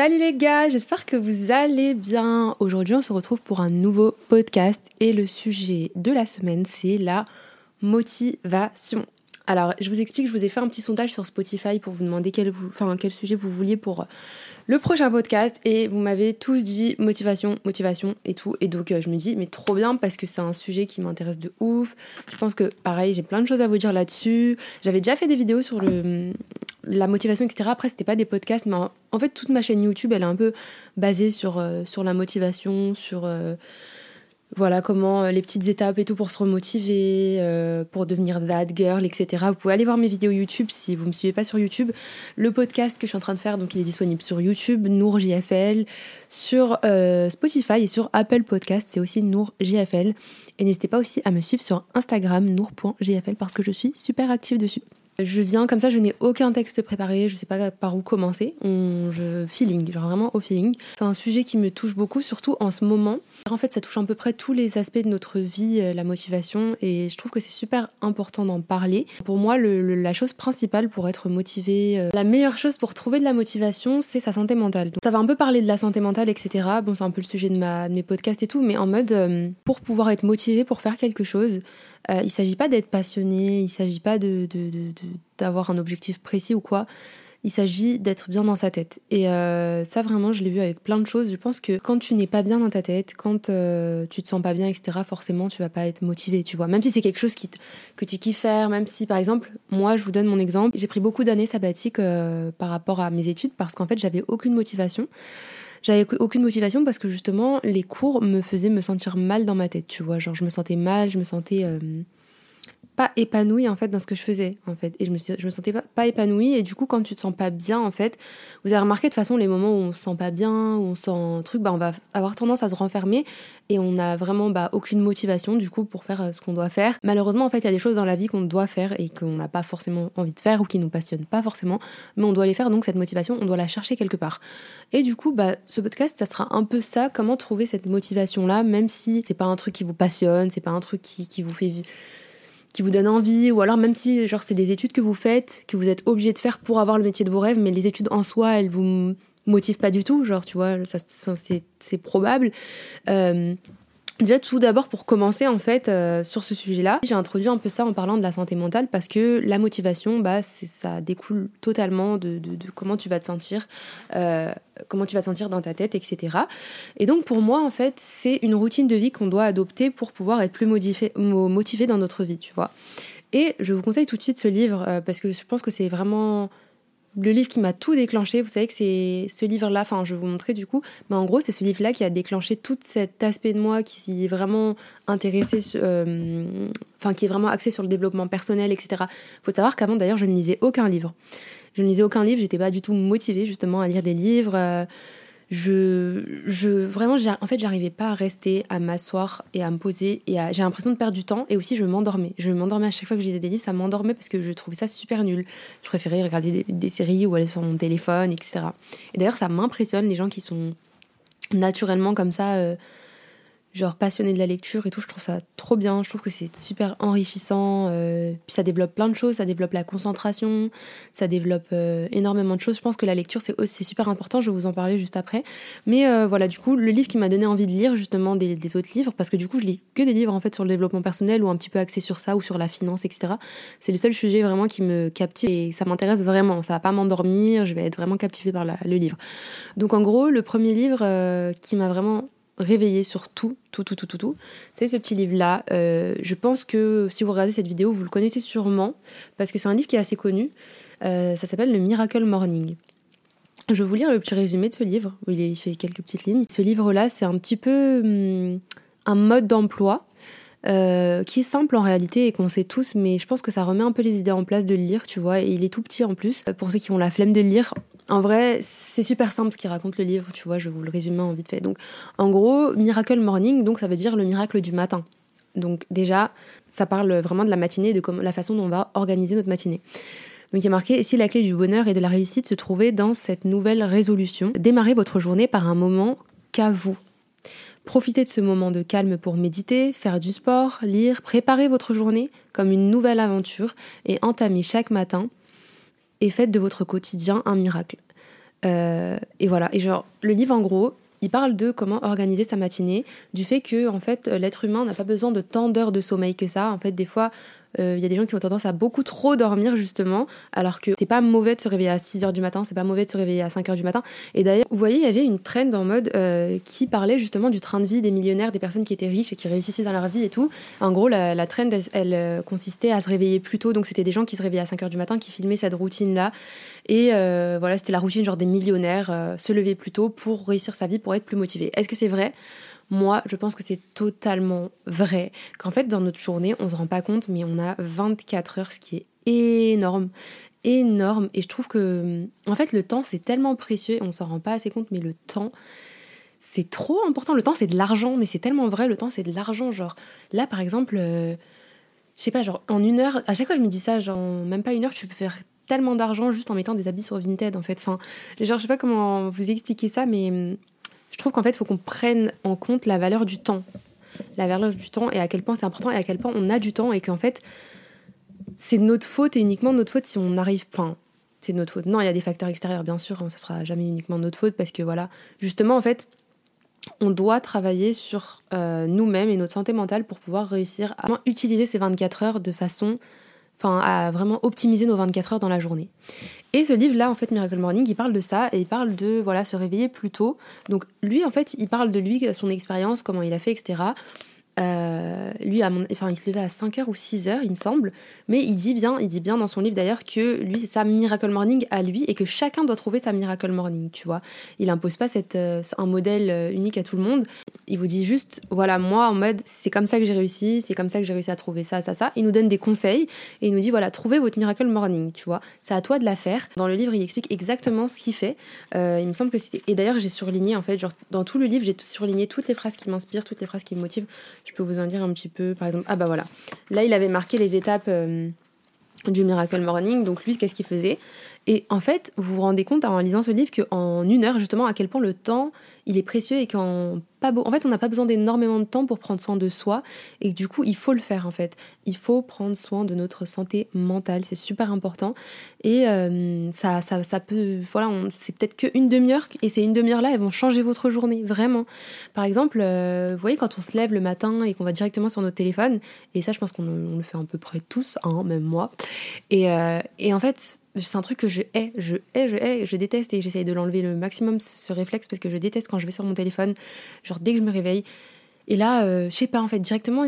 Salut les gars, j'espère que vous allez bien. Aujourd'hui, on se retrouve pour un nouveau podcast et le sujet de la semaine, c'est la motivation. Alors, je vous explique, je vous ai fait un petit sondage sur Spotify pour vous demander quel, sujet vous vouliez pour le prochain podcast et vous m'avez tous dit motivation, motivation et tout. Et donc, euh, je me dis, mais trop bien parce que c'est un sujet qui m'intéresse de ouf. Je pense que, pareil, j'ai plein de choses à vous dire là-dessus. J'avais déjà fait des vidéos sur la motivation, etc. Après, c'était pas des podcasts, mais en, fait, toute ma chaîne YouTube, elle est un peu basée sur, euh, la motivation, sur. Euh, voilà comment euh, les petites étapes et tout pour se remotiver, euh, pour devenir that girl, etc. Vous pouvez aller voir mes vidéos YouTube si vous me suivez pas sur YouTube. Le podcast que je suis en train de faire, donc il est disponible sur YouTube, Nour JFL, sur euh, Spotify et sur Apple Podcast, c'est aussi Nour JFL. Et n'hésitez pas aussi à me suivre sur Instagram, nour.jfl, parce que je suis super active dessus. Je viens comme ça, je n'ai aucun texte préparé, je sais pas par où commencer. On, je feeling, genre vraiment au feeling. C'est un sujet qui me touche beaucoup, surtout en ce moment. En fait, ça touche à peu près tous les aspects de notre vie, euh, la motivation, et je trouve que c'est super important d'en parler. Pour moi, la chose principale pour être motivé, euh, la meilleure chose pour trouver de la motivation, c'est sa santé mentale. Donc, ça va un peu parler de la santé mentale, etc. Bon, c'est un peu le sujet de, ma, mes podcasts et tout, mais en mode euh, pour pouvoir être motivé pour faire quelque chose, il ne s'agit pas d'être passionné, il ne s'agit pas d'avoir un objectif précis ou quoi. Il s'agit d'être bien dans sa tête. Et euh, ça, vraiment, je l'ai vu avec plein de choses. Je pense que quand tu n'es pas bien dans ta tête, quand euh, tu te sens pas bien, etc., forcément, tu vas pas être motivé, tu vois. Même si c'est quelque chose qui que tu kiffes faire, même si, par exemple, moi, je vous donne mon exemple, j'ai pris beaucoup d'années sabbatiques par rapport à mes études parce qu'en fait, j'avais aucune motivation. J'avais aucune motivation parce que justement, les cours me faisaient me sentir mal dans ma tête, tu vois. Genre, je me sentais mal, je me sentais euh, pas épanouie en fait dans ce que je faisais en fait. Et je me je me sentais pas, épanouie. Et du coup quand tu te sens pas bien en fait vous avez remarqué de toute façon les moments où on se sent pas bien où on sent un truc bah on va avoir tendance à se renfermer. Et on n'a vraiment bah, aucune motivation du coup pour faire euh, ce qu'on doit faire. Malheureusement en fait il y a des choses dans la vie qu'on doit faire et qu'on n'a pas forcément envie de faire ou qui nous passionnent pas forcément. Mais on doit les faire donc cette motivation on doit la chercher quelque part. Et du coup bah ce podcast ça sera un peu ça. Comment trouver cette motivation là même si c'est pas un truc qui vous passionne c'est pas un truc qui, qui vous fait qui vous donne envie, ou alors même si genre c'est des études que vous faites, que vous êtes obligé de faire pour avoir le métier de vos rêves, mais les études en soi, elles vous motivent pas du tout, genre tu vois, ça, c'est probable. Euh, Déjà tout d'abord pour commencer en fait euh, sur ce sujet-là, j'ai introduit un peu ça en parlant de la santé mentale parce que la motivation, bah ça découle totalement de, comment tu vas te sentir, euh, comment tu vas te sentir dans ta tête, etc. Et donc pour moi en fait c'est une routine de vie qu'on doit adopter pour pouvoir être plus motivé dans notre vie, tu vois. Et je vous conseille tout de suite ce livre euh, parce que je pense que c'est vraiment le livre qui m'a tout déclenché, vous savez que c'est ce livre-là, enfin je vais vous montrer du coup, mais en gros c'est ce livre-là qui a déclenché tout cet aspect de moi qui est vraiment intéressé, euh, enfin qui est vraiment axé sur le développement personnel, etc. Faut savoir qu'avant d'ailleurs je ne lisais aucun livre. Je ne lisais aucun livre, j'étais pas du tout motivée justement à lire des livres. Euh, je, je vraiment, en fait, j'arrivais pas à rester, à m'asseoir et à me poser. Et j'ai l'impression de perdre du temps. Et aussi, je m'endormais. Je m'endormais à chaque fois que je lisais des livres, ça m'endormait parce que je trouvais ça super nul. Je préférais regarder des, séries ou aller sur mon téléphone, etc. Et d'ailleurs, ça m'impressionne les gens qui sont naturellement comme ça. Euh, genre passionné de la lecture et tout, je trouve ça trop bien, je trouve que c'est super enrichissant, euh, puis ça développe plein de choses, ça développe la concentration, ça développe euh, énormément de choses, je pense que la lecture c'est aussi super important, je vais vous en parler juste après, mais euh, voilà, du coup, le livre qui m'a donné envie de lire justement des, autres livres, parce que du coup je lis que des livres en fait sur le développement personnel ou un petit peu axé sur ça ou sur la finance, etc. C'est le seul sujet vraiment qui me captive et ça m'intéresse vraiment, ça va pas m'endormir, je vais être vraiment captivée par le livre. Donc en gros, le premier livre qui m'a vraiment réveiller sur tout, tout, tout, tout, tout, tout. C'est ce petit livre-là. Euh, je pense que si vous regardez cette vidéo, vous le connaissez sûrement, parce que c'est un livre qui est assez connu. Euh, ça s'appelle Le Miracle Morning. Je vais vous lire le petit résumé de ce livre, où il, fait quelques petites lignes. Ce livre-là, c'est un petit peu hum, un mode d'emploi euh, qui est simple en réalité et qu'on sait tous, mais je pense que ça remet un peu les idées en place de le lire, tu vois, et il est tout petit en plus. Pour ceux qui ont la flemme de lire, en vrai, c'est super simple ce qu'il raconte le livre, tu vois, je vous le résume en vite fait. Donc, en gros, Miracle Morning, donc ça veut dire le miracle du matin. Donc déjà, ça parle vraiment de la matinée, de la façon dont on va organiser notre matinée. Donc il y a marqué, si la clé du bonheur et de la réussite se trouvait dans cette nouvelle résolution, démarrez votre journée par un moment qu'à vous. Profitez de ce moment de calme pour méditer, faire du sport, lire, préparer votre journée comme une nouvelle aventure et entamer chaque matin et faites de votre quotidien un miracle. et voilà. Et genre, le livre, en gros, il parle de comment organiser sa matinée, du fait que en fait l'être humain n'a pas besoin de tant d'heures de sommeil que ça. En fait, des fois, euh, il y a des gens qui ont tendance à beaucoup trop dormir justement, alors que c'est pas mauvais de se réveiller à 6 h du matin, c'est pas mauvais de se réveiller à 5 h du matin. Et d'ailleurs, vous voyez, il y avait une trend en mode euh, qui parlait justement du train de vie des millionnaires, des personnes qui étaient riches et qui réussissaient dans leur vie et tout. En gros, la, trend, elle, euh, consistait à se réveiller plus tôt, donc c'était des gens qui se réveillaient à 5 h du matin, qui filmaient cette routine-là. Et voilà, c'était la routine genre des millionnaires, se lever plus tôt pour réussir sa vie, pour être plus motivé. Est-ce que c'est vrai? Moi, je pense que c'est totalement vrai. Qu'en fait, dans notre journée, on se rend pas compte, mais on a 24 heures, ce qui est énorme. Énorme. Et je trouve que, en fait, le temps, c'est tellement précieux et on s'en rend pas assez compte, mais le temps, c'est trop important. Le temps, c'est de l'argent, mais c'est tellement vrai. Le temps, c'est de l'argent. Genre, là, par exemple, euh, je sais pas, genre, en une heure, à chaque fois, je me dis ça, genre, même pas une heure, tu peux faire tellement d'argent juste en mettant des habits sur Vinted, en fait. Enfin, genre, je sais pas comment vous expliquer ça, mais je trouve qu'en fait, il faut qu'on prenne en compte la valeur du temps. La valeur du temps et à quel point c'est important et à quel point on a du temps et qu'en fait, c'est notre faute et uniquement notre faute si on arrive. Enfin, c'est notre faute. Non, il y a des facteurs extérieurs, bien sûr, hein, ça sera jamais uniquement notre faute parce que voilà, justement, en fait, on doit travailler sur euh, nous-mêmes et notre santé mentale pour pouvoir réussir à utiliser ces 24 heures de façon enfin à vraiment optimiser nos 24 heures dans la journée. Et ce livre-là, en fait, Miracle Morning, il parle de ça et il parle de voilà se réveiller plus tôt. Donc lui, en fait, il parle de lui, son expérience, comment il a fait, etc. Euh, lui, à mon, enfin, il se levait à 5h ou 6h, il me semble. Mais il dit bien, il dit bien dans son livre d'ailleurs que lui, c'est sa miracle morning à lui et que chacun doit trouver sa miracle morning, tu vois. Il impose pas euh, un modèle euh, unique à tout le monde. Il vous dit juste, voilà, moi, en mode, c'est comme ça que j'ai réussi, c'est comme ça que j'ai réussi à trouver ça, ça, ça. Il nous donne des conseils et il nous dit, voilà, trouvez votre miracle morning, tu vois. C'est à toi de la faire. Dans le livre, il explique exactement ce qu'il fait. il me semble que c'était. Et d'ailleurs, j'ai surligné, en fait, genre, dans tout le livre, j'ai surligné toutes les phrases qui m'inspirent, toutes les phrases qui me motivent. Je peux vous en dire un petit peu, par exemple. Ah bah voilà. Là, il avait marqué les étapes euh, du Miracle Morning. Donc lui, qu'est-ce qu'il faisait? Et en fait, vous vous rendez compte en lisant ce livre qu'en une heure, justement, à quel point le temps, il est précieux et qu'en pas beau, en fait, on n'a pas besoin d'énormément de temps pour prendre soin de soi et du coup, il faut le faire en fait. Il faut prendre soin de notre santé mentale, c'est super important et euh, ça, ça, ça, peut, voilà, c'est peut-être qu'une demi-heure et ces une demi-heure là, elles vont changer votre journée vraiment. Par exemple, euh, vous voyez quand on se lève le matin et qu'on va directement sur notre téléphone et ça, je pense qu'on le fait à peu près tous, hein, même moi. Et, euh, et en fait c'est un truc que je hais, je hais, je hais, je déteste et j'essaye de l'enlever le maximum ce réflexe parce que je déteste quand je vais sur mon téléphone, genre dès que je me réveille. Et là, euh, je sais pas en fait, directement.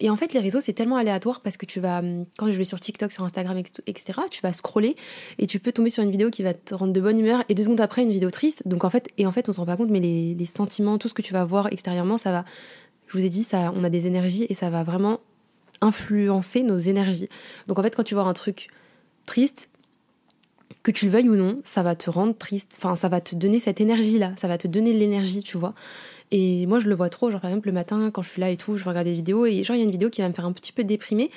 Et en fait, les réseaux, c'est tellement aléatoire parce que tu vas, quand je vais sur TikTok, sur Instagram, etc., tu vas scroller et tu peux tomber sur une vidéo qui va te rendre de bonne humeur et deux secondes après, une vidéo triste. Donc en fait, et en fait, on se rend pas compte, mais les, les sentiments, tout ce que tu vas voir extérieurement, ça va. Je vous ai dit, ça, on a des énergies et ça va vraiment influencer nos énergies. Donc en fait, quand tu vois un truc triste, que tu le veuilles ou non, ça va te rendre triste. Enfin, ça va te donner cette énergie-là. Ça va te donner de l'énergie, tu vois. Et moi, je le vois trop. Genre, par exemple, le matin, quand je suis là et tout, je regarde des vidéos et genre, il y a une vidéo qui va me faire un petit peu déprimer.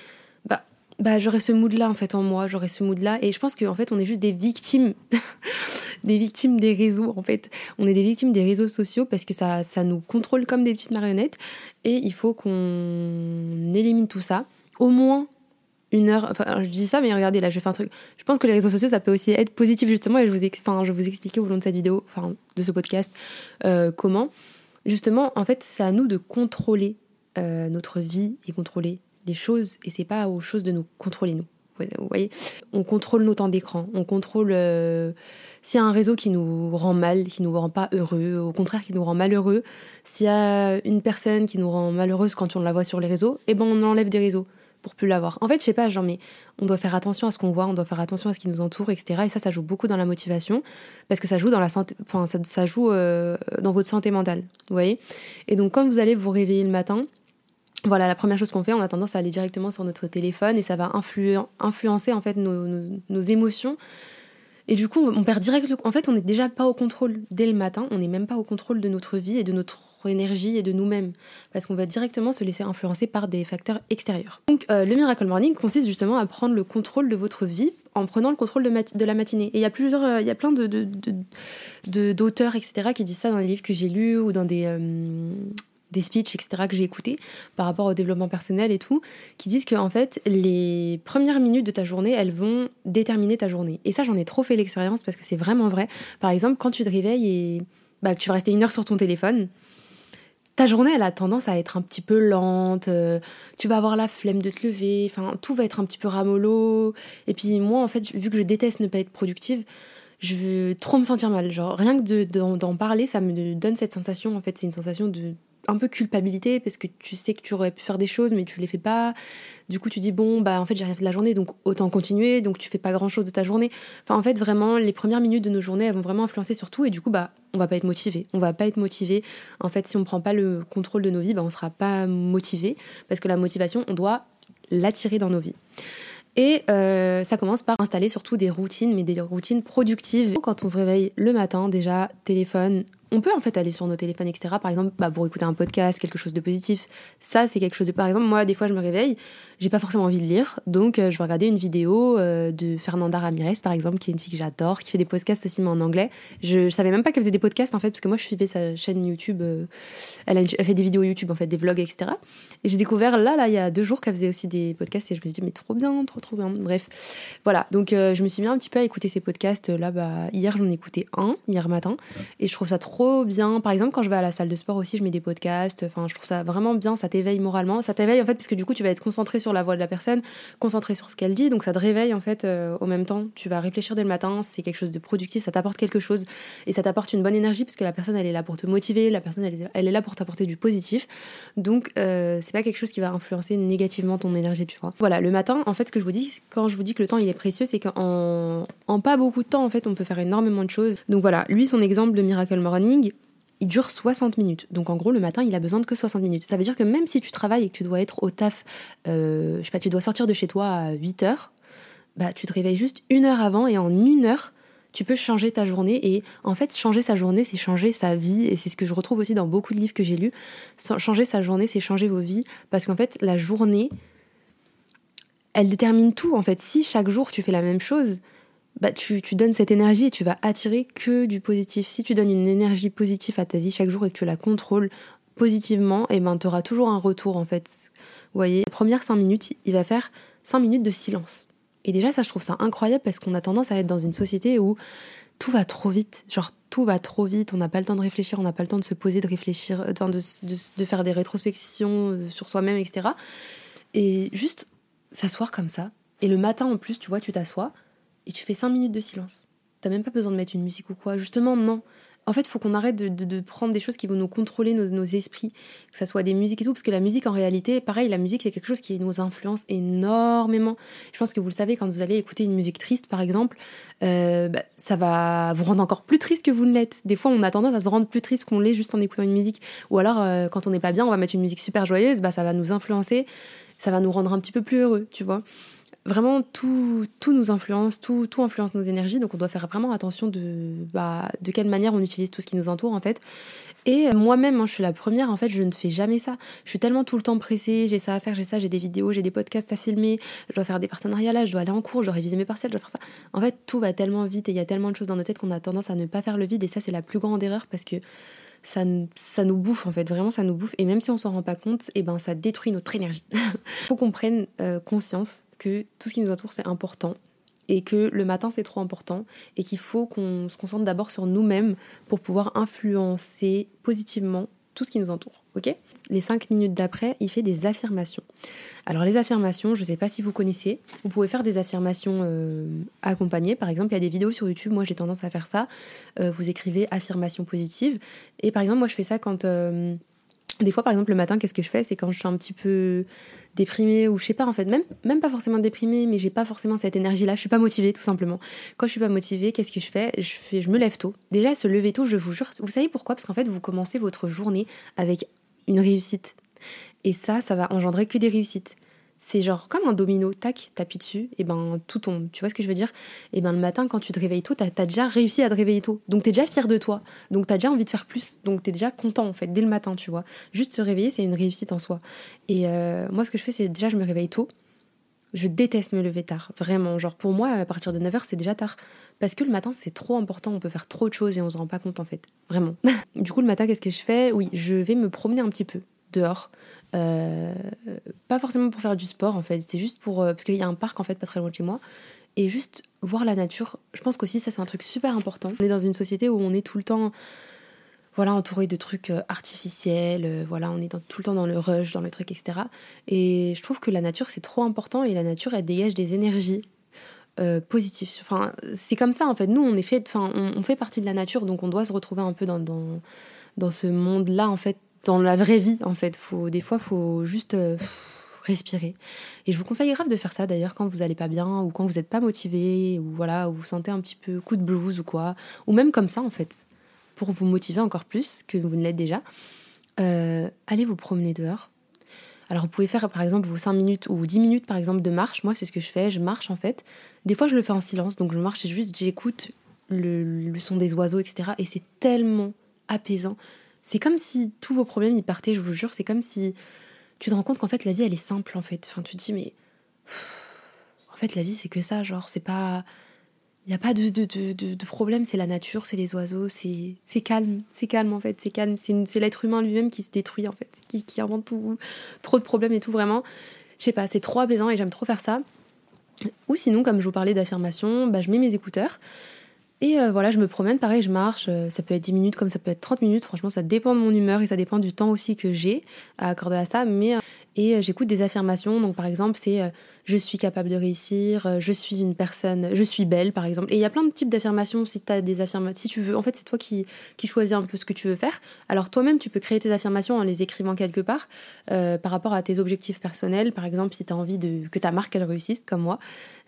Bah, bah j'aurais ce mood-là, en fait, en moi. J'aurais ce mood-là. Et je pense qu'en fait, on est juste des victimes. des victimes des réseaux, en fait. On est des victimes des réseaux sociaux parce que ça, ça nous contrôle comme des petites marionnettes. Et il faut qu'on élimine tout ça. Au moins une heure. Enfin, je dis ça, mais regardez, là, je fais un truc. Je pense que les réseaux sociaux, ça peut aussi être positif, justement, et je vous, enfin, je vous expliquer au long de cette vidéo, enfin, de ce podcast, euh, comment. Justement, en fait, c'est à nous de contrôler euh, notre vie et contrôler les choses, et c'est pas aux choses de nous contrôler, nous. Vous voyez On contrôle nos temps d'écran, on contrôle. Euh, s'il y a un réseau qui nous rend mal, qui nous rend pas heureux, au contraire qui nous rend malheureux, s'il y a une personne qui nous rend malheureuse quand on la voit sur les réseaux, eh ben on enlève des réseaux pour plus l'avoir. En fait, je sais pas, genre, mais on doit faire attention à ce qu'on voit, on doit faire attention à ce qui nous entoure, etc. Et ça, ça joue beaucoup dans la motivation, parce que ça joue dans la santé, enfin, ça, joue euh, dans votre santé mentale, vous voyez. Et donc, quand vous allez vous réveiller le matin, voilà, la première chose qu'on fait, on a tendance à aller directement sur notre téléphone et ça va influencer en fait nos, émotions. Et du coup, on perd direct. En fait, on n'est déjà pas au contrôle dès le matin. On n'est même pas au contrôle de notre vie et de notre énergie et de nous-mêmes, parce qu'on va directement se laisser influencer par des facteurs extérieurs. Donc euh, le Miracle Morning consiste justement à prendre le contrôle de votre vie en prenant le contrôle de, la matinée. Et il y a plusieurs, euh, il y a plein de, d'auteurs, etc., qui disent ça dans les livres que j'ai lus ou dans des... Euh, des speeches, etc., que j'ai écoutés par rapport au développement personnel et tout, qui disent que en fait, les premières minutes de ta journée, elles vont déterminer ta journée. Et ça, j'en ai trop fait l'expérience parce que c'est vraiment vrai. Par exemple, quand tu te réveilles et bah, que tu vas rester une heure sur ton téléphone, ta journée, elle a tendance à être un petit peu lente, euh, tu vas avoir la flemme de te lever, enfin, tout va être un petit peu ramollo. Et puis moi, en fait, vu que je déteste ne pas être productive, je veux trop me sentir mal. Genre, rien que d'en parler, ça me donne cette sensation, en fait, c'est une sensation de un peu culpabilité parce que tu sais que tu aurais pu faire des choses mais tu les fais pas. Du coup, tu dis bon bah en fait j'ai rien fait de la journée donc autant continuer donc tu fais pas grand chose de ta journée. Enfin en fait vraiment les premières minutes de nos journées elles vont vraiment influencer sur tout et du coup bah on va pas être motivé. On va pas être motivé. En fait si on prend pas le contrôle de nos vies bah on sera pas motivé parce que la motivation on doit l'attirer dans nos vies. Et euh, ça commence par installer surtout des routines, mais des routines productives. Quand on se réveille le matin, déjà, téléphone, on peut en fait aller sur nos téléphones, etc. Par exemple, bah, pour écouter un podcast, quelque chose de positif. Ça, c'est quelque chose de. Par exemple, moi, des fois, je me réveille, j'ai pas forcément envie de lire, donc euh, je vais regarder une vidéo euh, de Fernanda Ramirez, par exemple, qui est une fille que j'adore, qui fait des podcasts aussi, mais en anglais. Je, savais même pas qu'elle faisait des podcasts, en fait, parce que moi, je suivais sa chaîne YouTube. Euh, elle, a elle, fait des vidéos YouTube, en fait, des vlogs, etc. Et j'ai découvert là, là, il y a deux jours qu'elle faisait aussi des podcasts, et je me suis dit, mais trop bien, trop, trop bien. Bref, voilà. Donc, je me suis mis un petit peu à écouter ces podcasts. Là, bah, hier, j'en ai écouté un, hier matin, et je trouve ça trop bien. Par exemple, quand je vais à la salle de sport aussi, je mets des podcasts. Enfin, je trouve ça vraiment bien, ça t'éveille moralement. Ça t'éveille, en fait, parce que du coup, tu vas être concentré sur la voix de la personne, concentré sur ce qu'elle dit, donc ça te réveille en fait euh, au même temps. Tu vas réfléchir dès le matin, c'est quelque chose de productif, ça t'apporte quelque chose et ça t'apporte une bonne énergie parce que la personne elle est là pour te motiver, la personne elle est, là pour t'apporter du positif. Donc euh, c'est pas quelque chose qui va influencer négativement ton énergie, tu vois. Voilà, le matin, en fait, ce que je vous dis, quand je vous dis que le temps il est précieux, c'est qu'en en pas beaucoup de temps, en fait, on peut faire énormément de choses. Donc voilà, lui, son exemple de Miracle Morning, il dure 60 minutes. Donc en gros, le matin, il a besoin de que 60 minutes. Ça veut dire que même si tu travailles et que tu dois être au taf, euh, je sais pas, tu dois sortir de chez toi à 8 heures, bah tu te réveilles juste une heure avant et en une heure, tu peux changer ta journée. Et en fait, changer sa journée, c'est changer sa vie. Et c'est ce que je retrouve aussi dans beaucoup de livres que j'ai lus. Changer sa journée, c'est changer vos vies. Parce qu'en fait, la journée, elle détermine tout. En fait, si chaque jour tu fais la même chose, bah, tu, donnes cette énergie et tu vas attirer que du positif. Si tu donnes une énergie positive à ta vie chaque jour et que tu la contrôles positivement, et eh ben, tu auras toujours un retour en fait. Voyez, les premières 5 minutes, il va faire 5 minutes de silence. Et déjà, ça, je trouve ça incroyable parce qu'on a tendance à être dans une société où tout va trop vite. Genre, tout va trop vite, on n'a pas le temps de réfléchir, on n'a pas le temps de se poser, de réfléchir, euh, de, de, de faire des rétrospections euh, sur soi-même, etc. Et juste s'asseoir comme ça. Et le matin, en plus, tu vois, tu t'assois et tu fais 5 minutes de silence. T'as même pas besoin de mettre une musique ou quoi. Justement, non. En fait, faut qu'on arrête de, prendre des choses qui vont nous contrôler nos, esprits, que ce soit des musiques et tout, parce que la musique, en réalité, pareil, la musique, c'est quelque chose qui nous influence énormément. Je pense que vous le savez, quand vous allez écouter une musique triste, par exemple, euh, bah, ça va vous rendre encore plus triste que vous ne l'êtes. Des fois, on a tendance à se rendre plus triste qu'on l'est juste en écoutant une musique. Ou alors, euh, quand on n'est pas bien, on va mettre une musique super joyeuse, bah, ça va nous influencer, ça va nous rendre un petit peu plus heureux, tu vois vraiment tout, tout nous influence, tout, tout influence nos énergies, donc on doit faire vraiment attention de, bah, de quelle manière on utilise tout ce qui nous entoure en fait. Et moi-même, hein, je suis la première, en fait, je ne fais jamais ça. Je suis tellement tout le temps pressée, j'ai ça à faire, j'ai ça, j'ai des vidéos, j'ai des podcasts à filmer, je dois faire des partenariats là, je dois aller en cours, je dois réviser mes partiels, je dois faire ça. En fait, tout va tellement vite et il y a tellement de choses dans nos têtes qu'on a tendance à ne pas faire le vide et ça, c'est la plus grande erreur parce que ça, ça nous bouffe en fait, vraiment ça nous bouffe. Et même si on s'en rend pas compte, et eh ben ça détruit notre énergie. Faut qu'on prenne euh, conscience que tout ce qui nous entoure c'est important et que le matin c'est trop important et qu'il faut qu'on se concentre d'abord sur nous-mêmes pour pouvoir influencer positivement tout ce qui nous entoure. Ok? Les cinq minutes d'après, il fait des affirmations. Alors les affirmations, je ne sais pas si vous connaissez, vous pouvez faire des affirmations euh, accompagnées. Par exemple, il y a des vidéos sur YouTube, moi j'ai tendance à faire ça. Euh, vous écrivez affirmation positive. Et par exemple, moi je fais ça quand... Euh, des fois, par exemple, le matin, qu'est-ce que je fais? C'est quand je suis un petit peu déprimée ou je sais pas en fait, même, même pas forcément déprimée, mais j'ai pas forcément cette énergie-là, je suis pas motivée tout simplement. Quand je suis pas motivée, qu'est-ce que je fais? Je, fais je me lève tôt. Déjà, se lever tôt, je vous jure, vous savez pourquoi? Parce qu'en fait, vous commencez votre journée avec une réussite. Et ça, ça va engendrer que des réussites c'est genre comme un domino, tac, t'appuies dessus, et ben tout tombe. Tu vois ce que je veux dire? Et ben le matin, quand tu te réveilles tôt, t'as as déjà réussi à te réveiller tôt. Donc t'es déjà fier de toi. Donc t'as déjà envie de faire plus. Donc t'es déjà content en fait, dès le matin, tu vois. Juste se réveiller, c'est une réussite en soi. Et euh, moi, ce que je fais, c'est déjà, je me réveille tôt. Je déteste me lever tard, vraiment. Genre pour moi, à partir de 9h, c'est déjà tard. Parce que le matin, c'est trop important, on peut faire trop de choses et on se rend pas compte en fait. Vraiment. du coup, le matin, qu'est-ce que je fais? Oui, je vais me promener un petit peu dehors. Euh, pas forcément pour faire du sport en fait, c'est juste pour. Euh, parce qu'il y a un parc en fait pas très loin de chez moi. Et juste voir la nature, je pense qu'aussi ça c'est un truc super important. On est dans une société où on est tout le temps voilà, entouré de trucs euh, artificiels, voilà, on est tout le temps dans le rush, dans le truc, etc. Et je trouve que la nature c'est trop important et la nature elle dégage des énergies positives. Enfin, c'est comme ça en fait. Nous on est fait, enfin, on, fait partie de la nature, donc on doit se retrouver un peu dans, dans, ce monde-là en fait dans la vraie vie en fait. Faut, des fois, faut juste euh, respirer. Et je vous conseille grave de faire ça d'ailleurs quand vous allez pas bien ou quand vous n'êtes pas motivé ou voilà, ou vous sentez un petit peu coup de blues ou quoi. Ou même comme ça en fait, pour vous motiver encore plus que vous ne l'êtes déjà. Euh, allez vous promener dehors. Alors vous pouvez faire par exemple vos 5 minutes ou 10 minutes par exemple de marche. Moi c'est ce que je fais, je marche en fait. Des fois je le fais en silence, donc je marche et juste j'écoute le, le son des oiseaux, etc. Et c'est tellement apaisant. C'est comme si tous vos problèmes y partaient, je vous jure. C'est comme si tu te rends compte qu'en fait la vie elle est simple en fait. Enfin, tu te dis mais en fait la vie c'est que ça, genre c'est pas il n'y a pas de, de, de, de problème, c'est la nature, c'est les oiseaux, c'est calme, c'est calme en fait, c'est calme, c'est l'être humain lui-même qui se détruit en fait, qui, invente tout, trop de problèmes et tout vraiment. Je sais pas, c'est trop apaisant et j'aime trop faire ça. Ou sinon, comme je vous parlais d'affirmation, bah, je mets mes écouteurs et euh, voilà, je me promène, pareil, je marche, euh, ça peut être 10 minutes comme ça peut être 30 minutes, franchement ça dépend de mon humeur et ça dépend du temps aussi que j'ai à accorder à ça, mais euh, et j'écoute des affirmations, donc par exemple c'est je suis capable de réussir, euh, je suis une personne, je suis belle par exemple. Et il y a plein de types d'affirmations si tu as des affirmations, si tu veux, en fait c'est toi qui, qui choisis un peu ce que tu veux faire. Alors toi-même tu peux créer tes affirmations en les écrivant quelque part euh, par rapport à tes objectifs personnels. Par exemple si tu as envie de, que ta marque elle réussisse comme moi,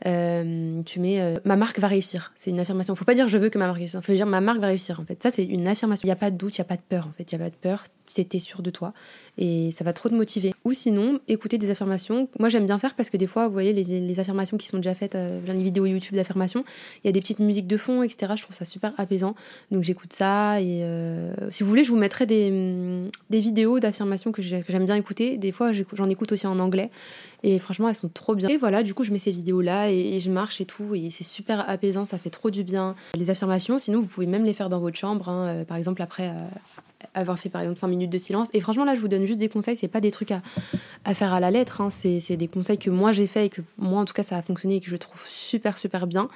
euh, tu mets ma marque va réussir. C'est une affirmation. Faut pas dire je veux que ma marque réussisse, faut dire ma marque va réussir en fait. Ça c'est une affirmation. Il n'y a pas de doute, il n'y a pas de peur en fait, il n'y a pas de peur. C'était sûr de toi et ça va trop te motiver. Ou sinon, écouter des affirmations. Moi, j'aime bien faire parce que des fois, vous voyez, les, affirmations qui sont déjà faites, euh, les vidéos YouTube d'affirmations, il y a des petites musiques de fond, etc. Je trouve ça super apaisant. Donc, j'écoute ça. Et euh, si vous voulez, je vous mettrai des, mm, vidéos d'affirmations que j'aime bien écouter. Des fois, j'en écoute aussi en anglais. Et franchement, elles sont trop bien. Et voilà, du coup, je mets ces vidéos-là et, je marche et tout. Et c'est super apaisant, ça fait trop du bien. Les affirmations, sinon, vous pouvez même les faire dans votre chambre. Hein, euh, par exemple, après, avoir fait par exemple 5 minutes de silence. Et franchement, là, je vous donne juste des conseils, c'est pas des trucs à, faire à la lettre, hein. c'est des conseils que moi j'ai fait et que moi en tout cas ça a fonctionné et que je trouve super super bien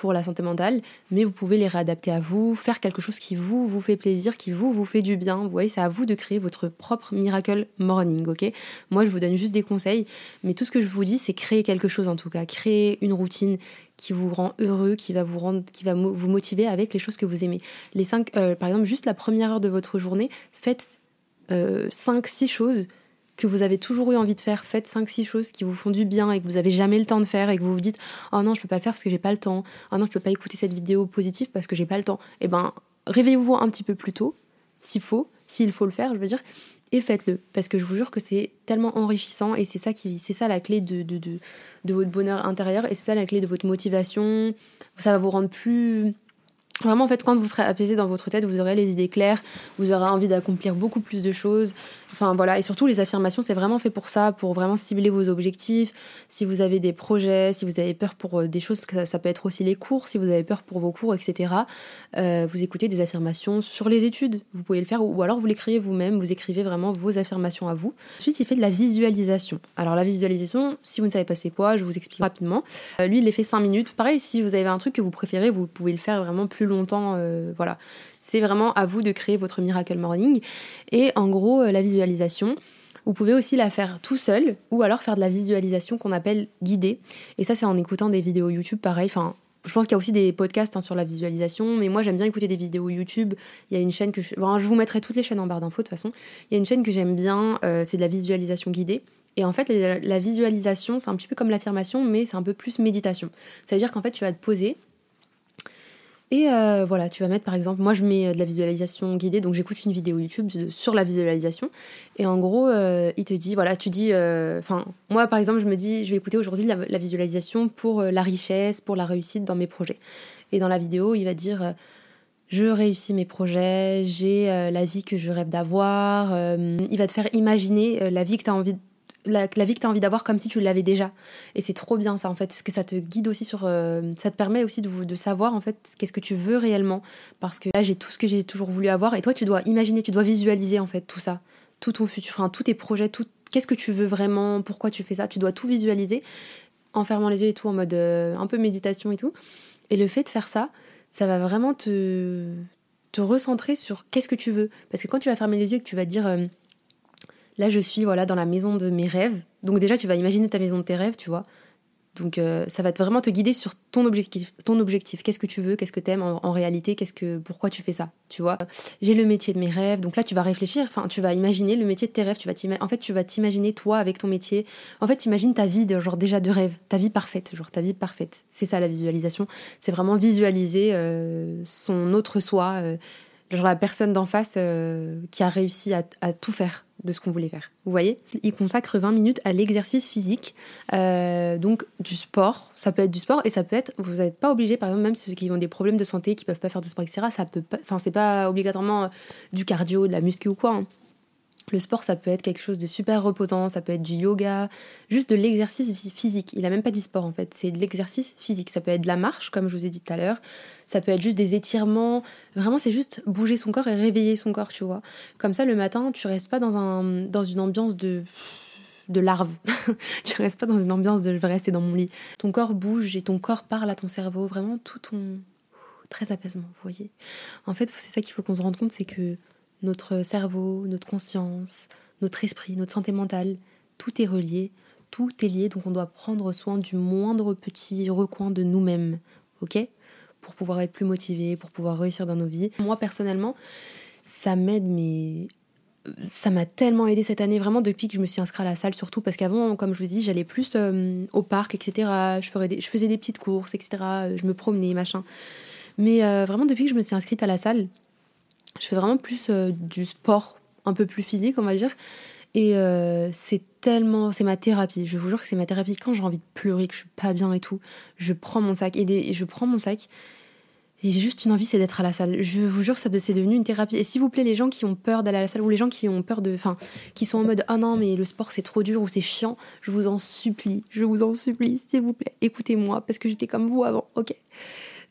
pour la santé mentale, mais vous pouvez les réadapter à vous, faire quelque chose qui vous vous fait plaisir, qui vous vous fait du bien. Vous voyez, c'est à vous de créer votre propre miracle morning, ok? Moi, je vous donne juste des conseils, mais tout ce que je vous dis, c'est créer quelque chose en tout cas, créer une routine qui vous rend heureux, qui va vous rendre, qui va vous motiver avec les choses que vous aimez. Les cinq, euh, par exemple, juste la première heure de votre journée, faites 5 euh, cinq, six choses que vous avez toujours eu envie de faire, faites 5-6 choses qui vous font du bien et que vous avez jamais le temps de faire et que vous vous dites oh non je peux pas le faire parce que j'ai pas le temps, oh non je peux pas écouter cette vidéo positive parce que j'ai pas le temps, eh ben réveillez-vous un petit peu plus tôt, s'il faut, s'il faut le faire, je veux dire, et faites-le. Parce que je vous jure que c'est tellement enrichissant et c'est ça qui c'est ça la clé de, de, de, de votre bonheur intérieur et c'est ça la clé de votre motivation. Ça va vous rendre plus Vraiment, en fait, quand vous serez apaisé dans votre tête, vous aurez les idées claires, vous aurez envie d'accomplir beaucoup plus de choses. Enfin, voilà. Et surtout, les affirmations, c'est vraiment fait pour ça, pour vraiment cibler vos objectifs. Si vous avez des projets, si vous avez peur pour euh, des choses, ça, peut être aussi les cours, si vous avez peur pour vos cours, etc. Euh, vous écoutez des affirmations sur les études. Vous pouvez le faire, ou alors vous les créez vous-même, vous écrivez vraiment vos affirmations à vous. Ensuite, il fait de la visualisation. Alors, la visualisation, si vous ne savez pas c'est quoi, je vous explique rapidement. Euh, lui, il les fait 5 minutes. Pareil, si vous avez un truc que vous préférez, vous pouvez le faire vraiment plus longtemps. Euh, voilà, c'est vraiment à vous de créer votre miracle morning. Et en gros, euh, la visualisation. Vous pouvez aussi la faire tout seul ou alors faire de la visualisation qu'on appelle guidée. Et ça, c'est en écoutant des vidéos YouTube, pareil. Enfin, je pense qu'il y a aussi des podcasts hein, sur la visualisation, mais moi j'aime bien écouter des vidéos YouTube. Il y a une chaîne que je, je vous mettrai toutes les chaînes en barre d'infos de toute façon. Il y a une chaîne que j'aime bien, euh, c'est de la visualisation guidée. Et en fait, la visualisation, c'est un petit peu comme l'affirmation, mais c'est un peu plus méditation. Ça veut dire qu'en fait, tu vas te poser et euh, voilà, tu vas mettre par exemple, moi je mets euh, de la visualisation guidée, donc j'écoute une vidéo YouTube sur la visualisation. Et en gros, euh, il te dit, voilà, tu dis, enfin, moi par exemple, je me dis, je vais écouter aujourd'hui la, visualisation pour la richesse, pour la réussite dans mes projets. Et dans la vidéo, il va dire, je réussis mes projets, j'ai la vie que je rêve d'avoir. il va te faire imaginer la vie que tu as envie la, vie que tu as envie d'avoir comme si tu l'avais déjà. Et c'est trop bien ça en fait, parce que ça te guide aussi sur... Euh, ça te permet aussi de, savoir en fait qu'est-ce que tu veux réellement. Parce que là j'ai tout ce que j'ai toujours voulu avoir et toi tu dois imaginer, tu dois visualiser en fait tout ça. Tout ton futur, enfin tous tes projets, tout, qu'est-ce que tu veux vraiment, pourquoi tu fais ça. Tu dois tout visualiser en fermant les yeux et tout, en mode euh, un peu méditation et tout. Et le fait de faire ça, ça va vraiment te, te recentrer sur qu'est-ce que tu veux. Parce que quand tu vas fermer les yeux et que tu vas dire... Euh, Là, je suis voilà dans la maison de mes rêves. Donc déjà, tu vas imaginer ta maison de tes rêves, tu vois. Donc euh, ça va vraiment te guider sur ton objectif. Ton objectif. Qu'est-ce que tu veux Qu'est-ce que tu aimes en, réalité Qu'est-ce que pourquoi tu fais ça Tu vois J'ai le métier de mes rêves. Donc là, tu vas réfléchir. Enfin, tu vas imaginer le métier de tes rêves. Tu vas en fait, tu vas t'imaginer toi avec ton métier. En fait, imagine ta vie de genre déjà de rêve, ta vie parfaite, genre ta vie parfaite. C'est ça la visualisation. C'est vraiment visualiser euh, son autre soi. Euh, genre la personne d'en face qui a réussi à tout faire de ce qu'on voulait faire. Vous voyez? Il consacre 20 minutes à l'exercice physique, euh, donc du sport. Ça peut être du sport et ça peut être, vous n'êtes pas obligé, par exemple, même ceux qui ont des problèmes de santé, qui peuvent pas faire de sport, etc. Ça peut pas, enfin, c'est pas obligatoirement euh, du cardio, de la muscu ou quoi. Hein. Le sport, ça peut être quelque chose de super reposant, ça peut être du yoga, juste de l'exercice physique. Il a même pas dit sport en fait, c'est de l'exercice physique. Ça peut être de la marche, comme je vous ai dit tout à l'heure. Ça peut être juste des étirements. Vraiment, c'est juste bouger son corps et réveiller son corps, tu vois. Comme ça, le matin, tu restes pas dans, un, dans une ambiance de de larve. tu restes pas dans une ambiance de je vais rester dans mon lit. Ton corps bouge et ton corps parle à ton cerveau. Vraiment, tout ton. Très apaisement, vous voyez. En fait, c'est ça qu'il faut qu'on se rende compte, c'est que notre cerveau, notre conscience, notre esprit, notre santé mentale, tout est relié, tout est lié, donc on doit prendre soin du moindre petit recoin de nous-mêmes, ok? Pour pouvoir être plus motivé, pour pouvoir réussir dans nos vies. Moi personnellement, ça m'aide, mais ça m'a tellement aidé cette année, vraiment depuis que je me suis inscrite à la salle, surtout parce qu'avant, comme je vous dis, j'allais plus euh, au parc, etc. Je faisais des petites courses, etc. Je me promenais, machin. Mais euh, vraiment, depuis que je me suis inscrite à la salle, je fais vraiment plus euh, du sport, un peu plus physique, on va dire. Et euh, c'est tellement. C'est ma thérapie. Je vous jure que c'est ma thérapie. Quand j'ai envie de pleurer, que je suis pas bien et tout, je prends mon sac. Et, je prends mon sac. Et j'ai juste une envie, c'est d'être à la salle. Je vous jure, ça c'est devenu une thérapie. Et s'il vous plaît, les gens qui ont peur d'aller à la salle ou les gens qui ont peur de. Enfin, qui sont en mode Ah non, mais le sport c'est trop dur ou c'est chiant, je vous en supplie, je vous en supplie, s'il vous plaît, écoutez-moi, parce que j'étais comme vous avant, ok?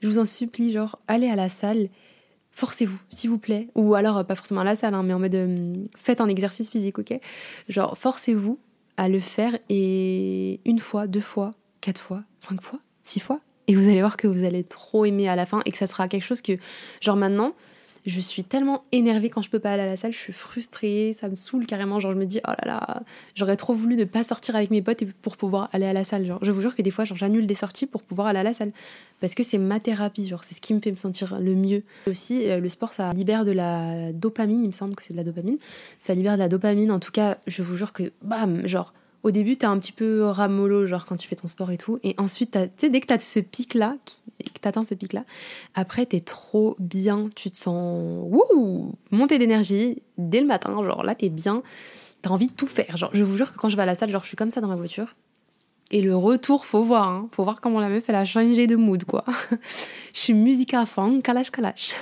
Je vous en supplie, genre, allez à la salle forcez-vous, s'il vous plaît. Ou alors, euh, pas forcément à la salle, hein, mais en mode euh, faites un exercice physique, ok? Genre, forcez-vous à le faire et une fois, deux fois, quatre fois, cinq fois, six fois. Et vous allez voir que vous allez trop aimer à la fin et que ça sera quelque chose que, genre maintenant, je suis tellement énervée quand je peux pas aller à la salle, je suis frustrée, ça me saoule carrément. Genre, je me dis, oh là là, j'aurais trop voulu ne pas sortir avec mes potes pour pouvoir aller à la salle. Genre, je vous jure que des fois, j'annule des sorties pour pouvoir aller à la salle. Parce que c'est ma thérapie, genre, c'est ce qui me fait me sentir le mieux. Aussi, euh, le sport, ça libère de la dopamine, il me semble que c'est de la dopamine. Ça libère de la dopamine, en tout cas, je vous jure que, bam, genre, au début, t'es un petit peu ramolo, genre quand tu fais ton sport et tout. Et ensuite, tu sais, dès que t'as ce pic-là, que t'atteins ce pic-là, après, t'es trop bien. Tu te sens, wouh, montée d'énergie dès le matin. Genre là, t'es bien. T'as envie de tout faire. Genre, je vous jure que quand je vais à la salle, genre, je suis comme ça dans ma voiture. Et le retour, faut voir, hein. Faut voir comment la meuf, elle a changé de mood, quoi. je suis musique à fond, kalash kalash.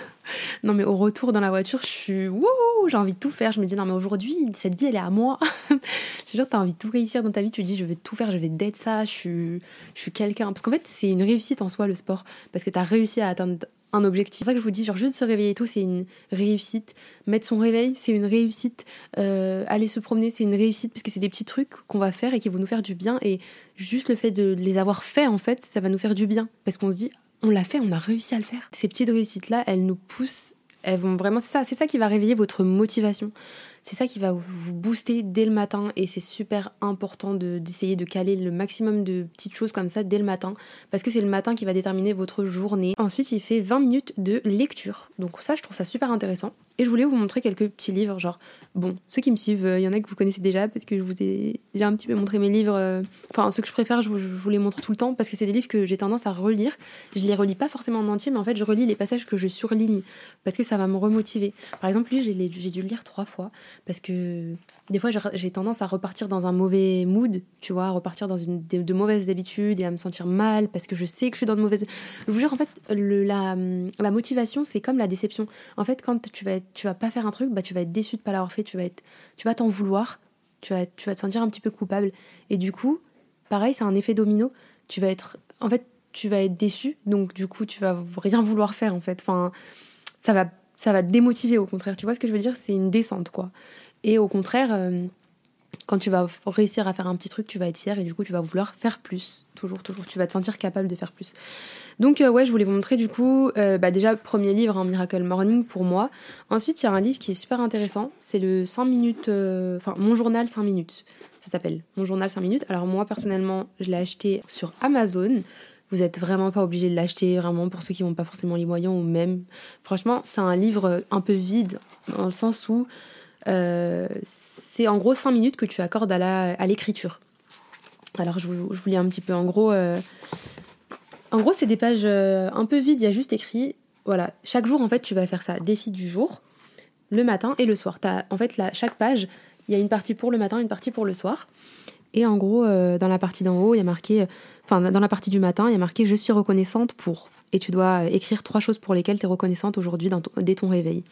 Non, mais au retour dans la voiture, je suis wouh, j'ai envie de tout faire. Je me dis, non, mais aujourd'hui, cette vie, elle est à moi. je genre, t'as envie de tout réussir dans ta vie. Tu te dis, je vais tout faire, je vais d'être ça, je suis, je suis quelqu'un. Parce qu'en fait, c'est une réussite en soi, le sport. Parce que t'as réussi à atteindre un objectif. C'est ça que je vous dis, genre juste se réveiller et tout, c'est une réussite. Mettre son réveil, c'est une réussite. Euh, aller se promener, c'est une réussite parce que c'est des petits trucs qu'on va faire et qui vont nous faire du bien. Et juste le fait de les avoir faits, en fait, ça va nous faire du bien. Parce qu'on se dit, on l'a fait, on a réussi à le faire. Ces petites réussites-là, elles nous poussent, vraiment, c'est ça, c'est ça qui va réveiller votre motivation. C'est ça qui va vous booster dès le matin et c'est super important d'essayer de, caler le maximum de petites choses comme ça dès le matin parce que c'est le matin qui va déterminer votre journée. Ensuite, il fait 20 minutes de lecture. Donc ça, je trouve ça super intéressant. Et je voulais vous montrer quelques petits livres, genre, bon, ceux qui me suivent, il y en a que vous connaissez déjà parce que je vous ai déjà un petit peu montré mes livres. Euh, enfin, ceux que je préfère, je vous, les montre tout le temps parce que c'est des livres que j'ai tendance à relire. Je les relis pas forcément en entier, mais en fait, je relis les passages que je surligne parce que ça va me remotiver. Par exemple, lui, j'ai dû le lire trois fois parce que des fois j'ai tendance à repartir dans un mauvais mood, tu vois, à repartir dans une, de, mauvaises habitudes et à me sentir mal parce que je sais que je suis dans de mauvaises. Je vous jure, en fait, le, la, la motivation, c'est comme la déception. En fait, quand tu vas, tu vas pas faire un truc, bah, tu vas être déçu de pas l'avoir fait, tu vas tu vas t'en vouloir Tu vas, tu vas te sentir un petit peu coupable. Et du coup, pareil, c'est un effet domino. Tu vas être, en fait, tu vas être déçu, donc du coup, tu vas rien vouloir faire en fait. Enfin, ça va, ça va te démotiver au contraire. Tu vois ce que je veux dire? C'est une descente quoi. Et au contraire, euh, quand tu vas réussir à faire un petit truc, tu vas être fier et du coup, tu vas vouloir faire plus. Toujours, toujours. Tu vas te sentir capable de faire plus. Donc, euh, ouais, je voulais vous montrer du coup, euh, bah, déjà, premier livre, un Miracle Morning pour moi. Ensuite, il y a un livre qui est super intéressant. C'est le 5 minutes, enfin, mon journal 5 minutes. Ça s'appelle Mon journal 5 minutes. Alors, moi, personnellement, je l'ai acheté sur Amazon. Vous n'êtes vraiment pas obligé de l'acheter, vraiment, pour ceux qui n'ont pas forcément les moyens ou même. Franchement, c'est un livre un peu vide, dans le sens où euh, c'est en gros 5 minutes que tu accordes à l'écriture. Alors, je vous, lis un petit peu. En gros, euh, gros c'est des pages euh, un peu vides. Il y a juste écrit voilà, chaque jour, en fait, tu vas faire ça. Défi du jour, le matin et le soir. En fait, chaque page, il y a une partie pour le matin, une partie pour le soir. Et en gros, dans la partie d'en haut, il y a marqué enfin dans la partie du matin, il y a marqué Je suis reconnaissante pour. Et tu dois écrire trois choses pour lesquelles tu es reconnaissante aujourd'hui dès ton réveil.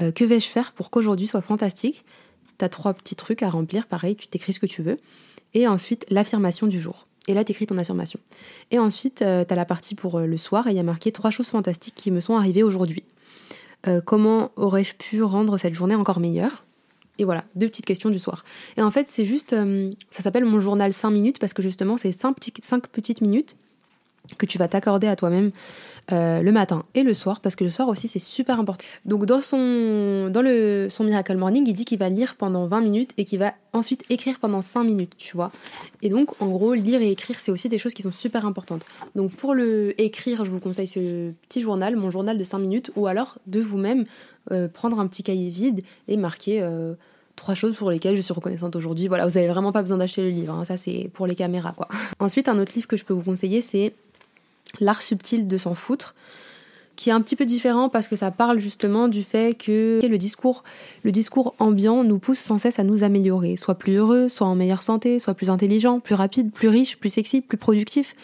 Euh, que vais-je faire pour qu'aujourd'hui soit fantastique? Tu as trois petits trucs à remplir, pareil, tu t'écris ce que tu veux. Et ensuite, l'affirmation du jour. Et là, tu écris ton affirmation. Et ensuite, euh, tu as la partie pour euh, le soir et il y a marqué trois choses fantastiques qui me sont arrivées aujourd'hui. comment aurais-je pu rendre cette journée encore meilleure? Et voilà, deux petites questions du soir. Et en fait, c'est juste, euh, ça s'appelle mon journal 5 minutes parce que justement, c'est 5, petites minutes que tu vas t'accorder à toi-même euh, le matin et le soir, parce que le soir aussi c'est super important. Donc dans son, dans le, son Miracle Morning, il dit qu'il va lire pendant 20 minutes et qu'il va ensuite écrire pendant 5 minutes, tu vois. Et donc en gros, lire et écrire, c'est aussi des choses qui sont super importantes. Donc pour le écrire, je vous conseille ce petit journal, mon journal de 5 minutes, ou alors de vous-même euh, prendre un petit cahier vide et marquer... Euh, trois choses pour lesquelles je suis reconnaissante aujourd'hui. Voilà, vous avez vraiment pas besoin d'acheter le livre, hein. ça c'est pour les caméras quoi. Ensuite, un autre livre que je peux vous conseiller, c'est L'art subtil de s'en foutre, qui est un petit peu différent parce que ça parle justement du fait que le discours, le discours ambiant nous pousse sans cesse à nous améliorer, soit plus heureux, soit en meilleure santé, soit plus intelligent, plus rapide, plus riche, plus sexy, plus productif.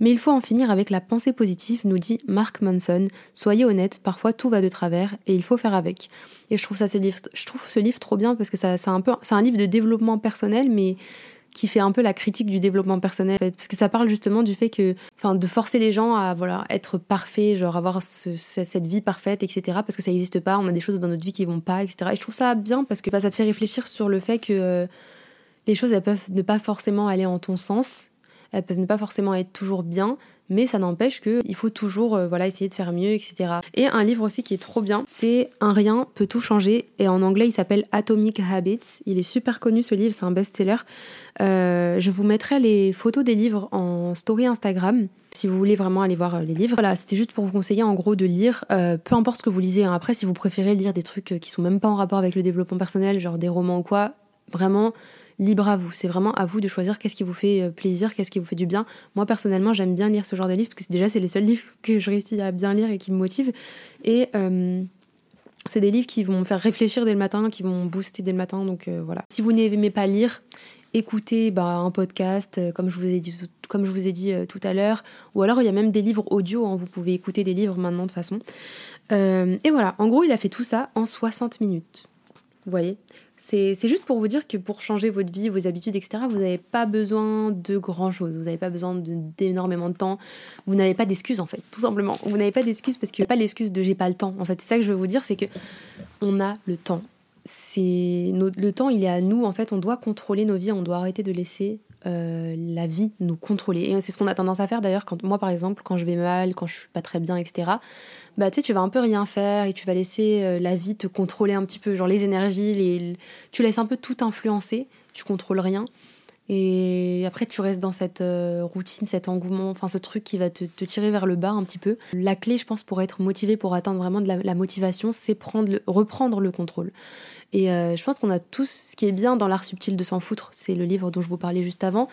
Mais il faut en finir avec la pensée positive, nous dit Mark Manson. Soyez honnête, parfois tout va de travers et il faut faire avec. Et je trouve ça ce livre, je trouve ce livre trop bien parce que c'est un c'est un livre de développement personnel, mais qui fait un peu la critique du développement personnel parce que ça parle justement du fait que enfin de forcer les gens à voilà être parfaits genre avoir cette vie parfaite etc parce que ça n'existe pas on a des choses dans notre vie qui vont pas etc et je trouve ça bien parce que bah, ça te fait réfléchir sur le fait que euh, les choses elles peuvent ne pas forcément aller en ton sens elles peuvent ne pas forcément être toujours bien mais ça n'empêche qu'il faut toujours euh, voilà essayer de faire mieux, etc. Et un livre aussi qui est trop bien, c'est Un rien peut tout changer, et en anglais il s'appelle Atomic Habits. Il est super connu ce livre, c'est un best-seller. Euh, je vous mettrai les photos des livres en story Instagram si vous voulez vraiment aller voir euh, les livres. Voilà, c'était juste pour vous conseiller en gros de lire, peu importe ce que vous lisez. Hein. Après, si vous préférez lire des trucs qui sont même pas en rapport avec le développement personnel, genre des romans ou quoi, vraiment libre à vous. C'est vraiment à vous de choisir qu'est-ce qui vous fait euh, plaisir, qu'est-ce qui vous fait du bien. Moi, personnellement, j'aime bien lire ce genre de livres parce que déjà, c'est les seuls livres que je réussis à bien lire et qui me motivent. Et euh, c'est des livres qui vont me faire réfléchir dès le matin, qui vont booster dès le matin. Donc euh, voilà. Si vous n'aimez pas lire, écoutez bah, un podcast, comme je vous ai dit, comme je vous ai dit tout à l'heure. Ou alors, il y a même des livres audio. Hein. vous pouvez écouter des livres maintenant de façon. et voilà. En gros, il a fait tout ça en 60 minutes. Vous voyez? C'est juste pour vous dire que pour changer votre vie, vos habitudes, etc., vous n'avez pas besoin de grand-chose. Vous n'avez pas besoin d'énormément de, temps. Vous n'avez pas d'excuses, en fait, tout simplement. Vous n'avez pas d'excuses parce qu'il n'y a pas l'excuse de j'ai pas le temps. En fait, c'est ça que je veux vous dire, c'est que on a le temps. C'est le temps, il est à nous. En fait, on doit contrôler nos vies. On doit arrêter de laisser euh, la vie nous contrôler. Et c'est ce qu'on a tendance à faire d'ailleurs quand moi, par exemple, quand je vais mal, quand je suis pas très bien, etc bah tu sais, tu vas un peu rien faire et tu vas laisser euh, la vie te contrôler un petit peu, genre les énergies, les... tu laisses un peu tout influencer, tu contrôles rien. Et après, tu restes dans cette euh, routine, cet engouement, enfin ce truc qui va te, tirer vers le bas un petit peu. La clé, je pense, pour être motivé, pour atteindre vraiment de la, motivation, c'est prendre reprendre le contrôle. Et euh, je pense qu'on a tous, ce qui est bien dans l'art subtil de s'en foutre, c'est le livre dont je vous parlais juste avant,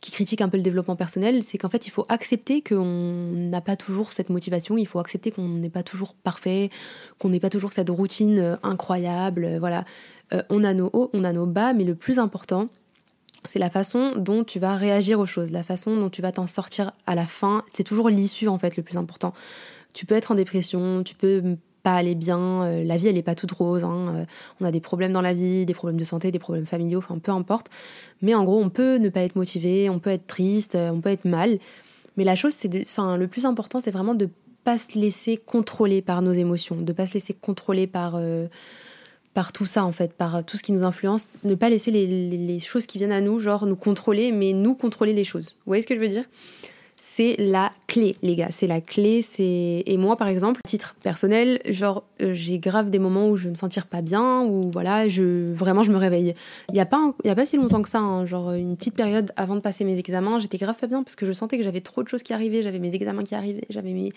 qui critique un peu le développement personnel, c'est qu'en fait, il faut accepter qu'on n'a pas toujours cette motivation, il faut accepter qu'on n'est pas toujours parfait, qu'on n'ait pas toujours cette routine euh, incroyable. Voilà, on a nos hauts, on a nos bas, mais le plus important, c'est la façon dont tu vas réagir aux choses, la façon dont tu vas t'en sortir à la fin. C'est toujours l'issue, en fait, le plus important. Tu peux être en dépression, tu peux pas aller bien. Euh, la vie, elle n'est pas toute rose. Hein. Euh, on a des problèmes dans la vie, des problèmes de santé, des problèmes familiaux, enfin peu importe. Mais en gros, on peut ne pas être motivé, on peut être triste, on peut être mal. Mais la chose, c'est enfin, le plus important, c'est vraiment de pas se laisser contrôler par nos émotions, de pas se laisser contrôler par par tout ça en fait, par tout ce qui nous influence, ne pas laisser les, choses qui viennent à nous, genre nous contrôler, mais nous contrôler les choses. Vous voyez ce que je veux dire? C'est la clé, les gars. C'est la clé. C'est et moi, par exemple, titre personnel, genre euh, j'ai grave des moments où je me sentir pas bien, ou voilà, je vraiment je me réveille. Il y a pas il y a pas si longtemps que ça, hein, genre une petite période avant de passer mes examens, j'étais grave pas bien parce que je sentais que j'avais trop de choses qui arrivaient, j'avais mes examens qui arrivaient, j'avais mis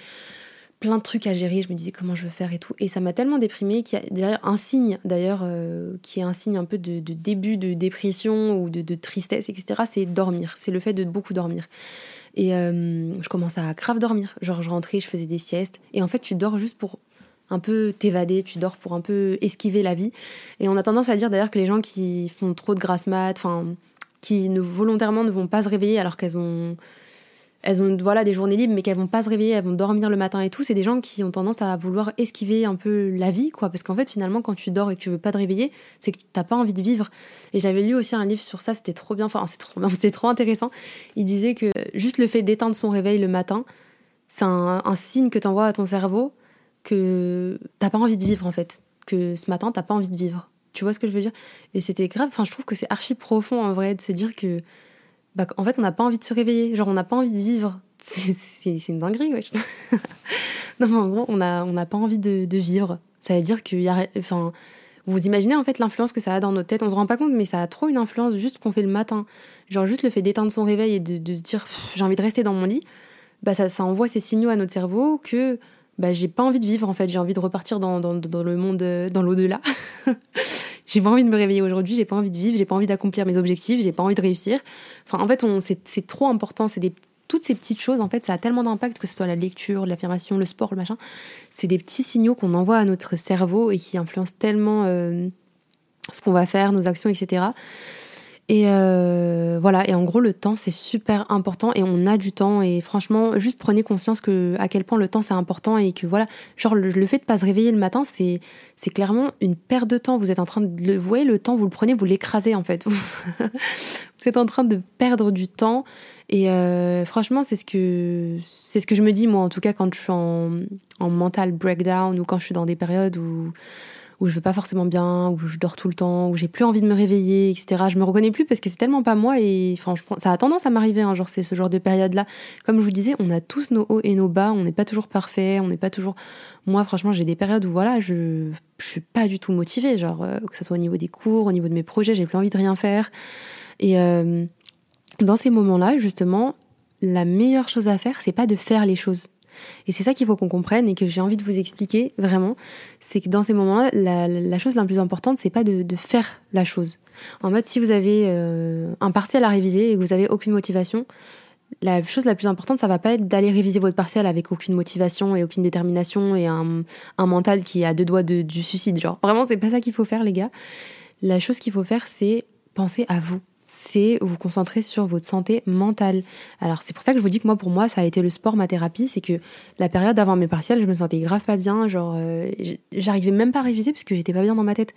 plein de trucs à gérer. Je me disais comment je veux faire et tout. Et ça m'a tellement déprimée qu'il y a d'ailleurs un signe, d'ailleurs, euh, qui est un signe un peu de, début de dépression ou de, de tristesse, etc. C'est dormir. C'est le fait de beaucoup dormir. Et euh, je commençais à grave dormir. Genre, je rentrais, je faisais des siestes. Et en fait, tu dors juste pour un peu t'évader, tu dors pour un peu esquiver la vie. Et on a tendance à dire d'ailleurs que les gens qui font trop de grasse mat, enfin, qui ne, volontairement ne vont pas se réveiller alors qu'elles ont elles ont voilà des journées libres mais qu'elles vont pas se réveiller, elles vont dormir le matin et tout, c'est des gens qui ont tendance à vouloir esquiver un peu la vie quoi parce qu'en fait finalement quand tu dors et que tu veux pas te réveiller, c'est que t'as pas envie de vivre. Et j'avais lu aussi un livre sur ça, c'était trop bien, enfin c'est trop c'était trop intéressant. Il disait que juste le fait d'éteindre son réveil le matin, c'est un, signe que t'envoies à ton cerveau que t'as pas envie de vivre en fait, que ce matin t'as pas envie de vivre. Tu vois ce que je veux dire? Et c'était grave, enfin je trouve que c'est archi profond en vrai de se dire que bah, en fait, on n'a pas envie de se réveiller. Genre, on n'a pas envie de vivre. C'est une dinguerie, wesh. non, mais en gros, on n'a pas envie de, vivre. Ça veut dire qu'il y a. Enfin, vous imaginez en fait l'influence que ça a dans notre tête. On se rend pas compte, mais ça a trop une influence juste ce qu'on fait le matin. Genre, juste le fait d'éteindre son réveil et de, se dire j'ai envie de rester dans mon lit, bah, ça, envoie ces signaux à notre cerveau que bah, j'ai pas envie de vivre en fait. J'ai envie de repartir dans, le monde, dans l'au-delà. j'ai pas envie de me réveiller aujourd'hui, j'ai pas envie de vivre, j'ai pas envie d'accomplir mes objectifs, j'ai pas envie de réussir. Enfin, en fait, c'est trop important. C'est toutes ces petites choses, en fait, ça a tellement d'impact que ce soit la lecture, l'affirmation, le sport, le machin. C'est des petits signaux qu'on envoie à notre cerveau et qui influencent tellement euh, ce qu'on va faire, nos actions, etc. Et euh, voilà, et en gros, le temps, c'est super important et on a du temps. Et franchement, juste prenez conscience que à quel point le temps, c'est important et que voilà, genre le, fait de pas se réveiller le matin, c'est c'est clairement une perte de temps. Vous êtes en train de vous voyez, le temps, vous le prenez, vous l'écrasez en fait. vous êtes en train de perdre du temps. Et euh, franchement, c'est ce que c'est ce que je me dis moi, en tout cas, quand je suis en, en mental breakdown ou quand je suis dans des périodes où où je vais pas forcément bien, où je dors tout le temps, où j'ai plus envie de me réveiller, etc. Je me reconnais plus parce que c'est tellement pas moi et franchement, ça a tendance à m'arriver jour, c'est ce genre de période-là. Comme je vous disais, on a tous nos hauts et nos bas, on n'est pas toujours parfait, on n'est pas toujours. Moi, franchement, j'ai des périodes où voilà, je, je suis pas du tout motivée, genre euh, que ce soit au niveau des cours, au niveau de mes projets, j'ai plus envie de rien faire. Et euh, dans ces moments-là, justement, la meilleure chose à faire, c'est pas de faire les choses et c'est ça qu'il faut qu'on comprenne et que j'ai envie de vous expliquer vraiment, c'est que dans ces moments-là, la, chose la plus importante, c'est pas de, faire la chose. En mode, si vous avez euh, un partiel à réviser et que vous avez aucune motivation, la chose la plus importante, ça va pas être d'aller réviser votre partiel avec aucune motivation et aucune détermination et un, mental qui a deux doigts du suicide. Genre, vraiment, c'est pas ça qu'il faut faire, les gars. La chose qu'il faut faire, c'est penser à vous c'est vous concentrer sur votre santé mentale. Alors c'est pour ça que je vous dis que moi pour moi ça a été le sport ma thérapie, c'est que la période avant mes partiels, je me sentais grave pas bien, genre euh, j'arrivais même pas à réviser parce que j'étais pas bien dans ma tête.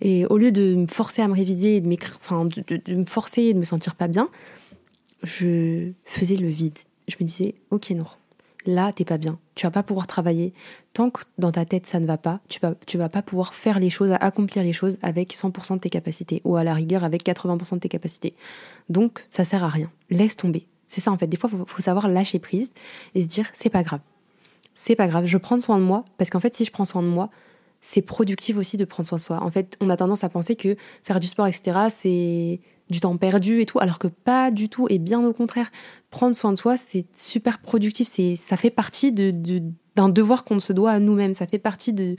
Et au lieu de me forcer à me réviser et de, enfin, de me forcer et de me sentir pas bien, je faisais le vide. Je me disais OK Nour, là, t'es pas bien. Tu vas pas pouvoir travailler. Tant que dans ta tête, ça ne va pas, tu vas, tu vas pas pouvoir faire les choses, accomplir les choses avec 100% de tes capacités, ou à la rigueur avec 80% de tes capacités. Donc, ça sert à rien. Laisse tomber. C'est ça, en fait. Des fois, il faut, faut, savoir lâcher prise et se dire, c'est pas grave. C'est pas grave. Je prends soin de moi, parce qu'en fait, si je prends soin de moi, c'est productif aussi de prendre soin de soi. En fait, on a tendance à penser que faire du sport, etc., c'est du temps perdu et tout, alors que pas du tout, et bien au contraire. Prendre soin de soi, c'est super productif, c'est, ça fait partie de, d'un devoir qu'on se doit à nous-mêmes, ça fait partie de,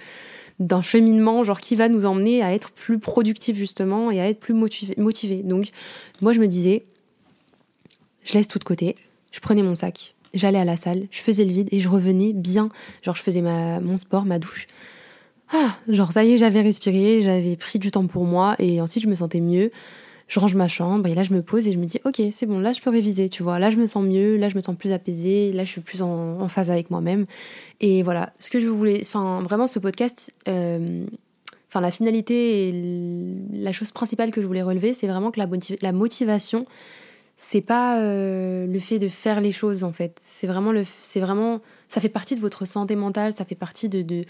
d'un cheminement genre qui va nous emmener à être plus productif justement et à être plus motivé. motivé. Donc moi je me disais, je laisse tout de côté, je prenais mon sac, j'allais à la salle, je faisais le vide et je revenais bien, genre je faisais ma, mon sport, ma douche. Ah, genre ça y est, j'avais respiré, j'avais pris du temps pour moi et ensuite je me sentais mieux je range ma chambre et là je me pose et je me dis ok c'est bon là je peux réviser tu vois. Là je me sens mieux là je me sens plus apaisée là je suis plus en, phase avec moi-même. Et voilà. Ce que je voulais enfin vraiment ce podcast euh, la finalité et la chose principale que je voulais relever c'est vraiment que la, la motivation c'est pas euh, le fait de faire les choses en fait. C'est vraiment le c'est vraiment ça fait partie de votre santé mentale ça fait partie de, de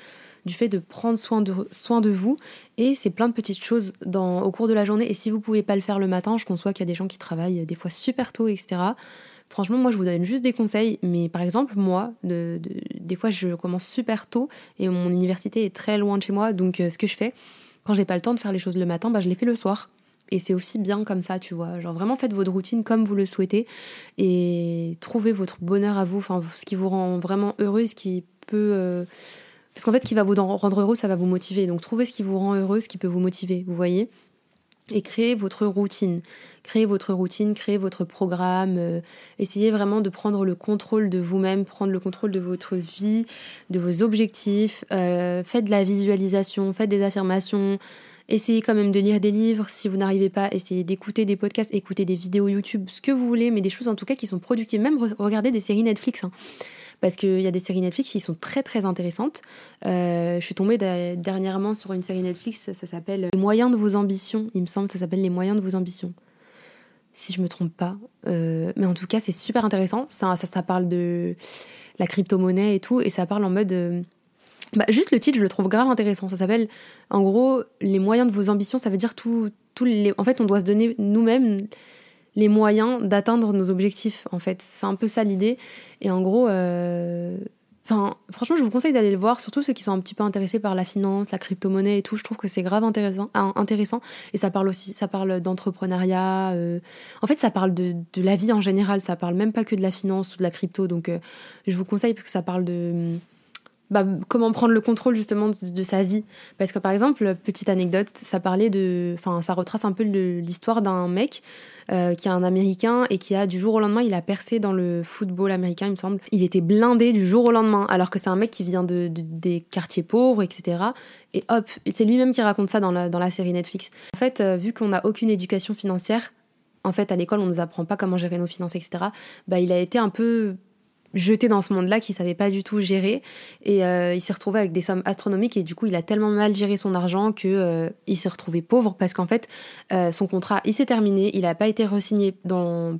du fait de prendre soin de, soin de vous. Et c'est plein de petites choses dans, au cours de la journée. Et si vous pouvez pas le faire le matin, je conçois qu'il y a des gens qui travaillent des fois super tôt, etc. Franchement, moi, je vous donne juste des conseils. Mais par exemple, moi, de, des fois, je commence super tôt et mon université est très loin de chez moi. Donc, euh, ce que je fais, quand j'ai pas le temps de faire les choses le matin, bah, je les fais le soir. Et c'est aussi bien comme ça, tu vois. Genre vraiment faites votre routine comme vous le souhaitez et trouvez votre bonheur à vous, enfin ce qui vous rend vraiment heureux, ce qui peut euh, parce qu'en fait, ce qui va vous rendre heureux, ça va vous motiver. Donc, trouvez ce qui vous rend heureux, ce qui peut vous motiver, vous voyez et créez votre routine. Créez votre routine, créez votre programme. Euh, essayez vraiment de prendre le contrôle de vous-même, prendre le contrôle de votre vie, de vos objectifs. Euh, faites de la visualisation, faites des affirmations. Essayez quand même de lire des livres. Si vous n'arrivez pas, essayez d'écouter des podcasts, écouter des vidéos YouTube, ce que vous voulez, mais des choses en tout cas qui sont productives. Même regardez des séries Netflix. Hein parce qu'il y a des séries Netflix qui sont très très intéressantes. Euh, je suis tombée dernièrement sur une série Netflix, ça s'appelle Les moyens de vos ambitions, il me semble, ça s'appelle Les moyens de vos ambitions. Si je me trompe pas. Euh, mais en tout cas, c'est super intéressant. Ça, parle de la crypto-monnaie et tout, et ça parle en mode. Euh, bah, juste le titre, je le trouve grave intéressant. Ça s'appelle, en gros, les moyens de vos ambitions. Ça veut dire tout, tout les. En fait, on doit se donner nous-mêmes les moyens d'atteindre nos objectifs, en fait. C'est un peu ça l'idée. Et en gros, euh, franchement, je vous conseille d'aller le voir, surtout ceux qui sont un petit peu intéressés par la finance, la crypto-monnaie et tout. Je trouve que c'est grave intéressant, intéressant. Et ça parle aussi, ça parle d'entrepreneuriat. Euh, en fait, ça parle de, la vie en général. Ça parle même pas que de la finance ou de la crypto. Donc, euh, je vous conseille parce que ça parle de bah, comment prendre le contrôle justement de, sa vie. Parce que par exemple, petite anecdote, ça parlait de, enfin, ça retrace un peu l'histoire d'un mec euh, qui est un Américain et qui a du jour au lendemain, il a percé dans le football américain, il me semble. Il était blindé du jour au lendemain, alors que c'est un mec qui vient de, des quartiers pauvres, etc. Et hop, c'est lui-même qui raconte ça dans la, dans la série Netflix. En fait, euh, vu qu'on n'a aucune éducation financière, en fait, à l'école, on nous apprend pas comment gérer nos finances, etc. Bah, il a été un peu jeté dans ce monde-là qu'il savait pas du tout gérer et euh, il s'est retrouvé avec des sommes astronomiques et du coup il a tellement mal géré son argent que euh, il s'est retrouvé pauvre parce qu'en fait euh, son contrat il s'est terminé il n'a pas été resigné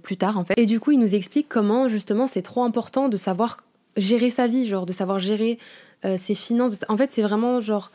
plus tard en fait et du coup il nous explique comment justement c'est trop important de savoir gérer sa vie genre de savoir gérer ses finances en fait c'est vraiment genre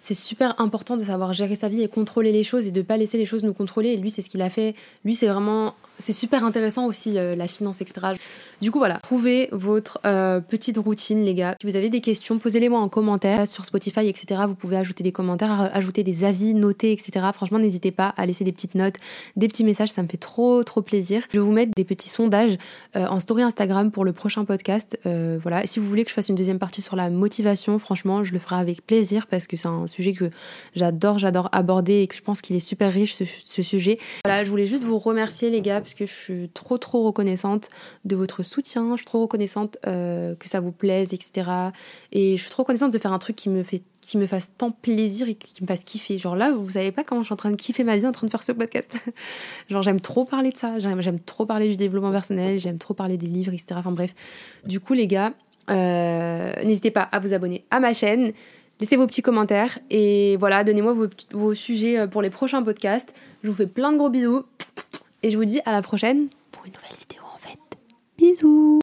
c'est super important de savoir gérer sa vie et contrôler les choses et de pas laisser les choses nous contrôler. Et lui, c'est ce qu'il a fait. Lui, c'est vraiment c'est super intéressant aussi euh, la finance, etc. Du coup, voilà, trouvez votre euh, petite routine, les gars. Si vous avez des questions, posez-les-moi en commentaire sur Spotify, etc. Vous pouvez ajouter des commentaires, ajouter des avis, noter, etc. Franchement, n'hésitez pas à laisser des petites notes, des petits messages, ça me fait trop, trop plaisir. Je vais vous mettre des petits sondages euh, en story Instagram pour le prochain podcast. voilà, si vous voulez que je fasse une deuxième partie sur la motivation, franchement, je le ferai avec plaisir parce que c'est un sujet que j'adore, j'adore aborder et que je pense qu'il est super riche ce sujet. Voilà, je voulais juste vous remercier, les gars que je suis trop trop reconnaissante de votre soutien, je suis trop reconnaissante euh, que ça vous plaise, etc. Et je suis trop reconnaissante de faire un truc qui me fait qui me fasse tant plaisir et qui me fasse kiffer. Genre là, vous savez pas comment je suis en train de kiffer ma vie en train de faire ce podcast. Genre j'aime trop parler de ça, j'aime trop parler du développement personnel, j'aime trop parler des livres, etc. Enfin bref. Du coup les gars, euh, n'hésitez pas à vous abonner à ma chaîne. Laissez vos petits commentaires et voilà, donnez-moi vos, vos sujets euh, pour les prochains podcasts. Je vous fais plein de gros bisous. Et je vous dis à la prochaine pour une nouvelle vidéo en fait. Bisous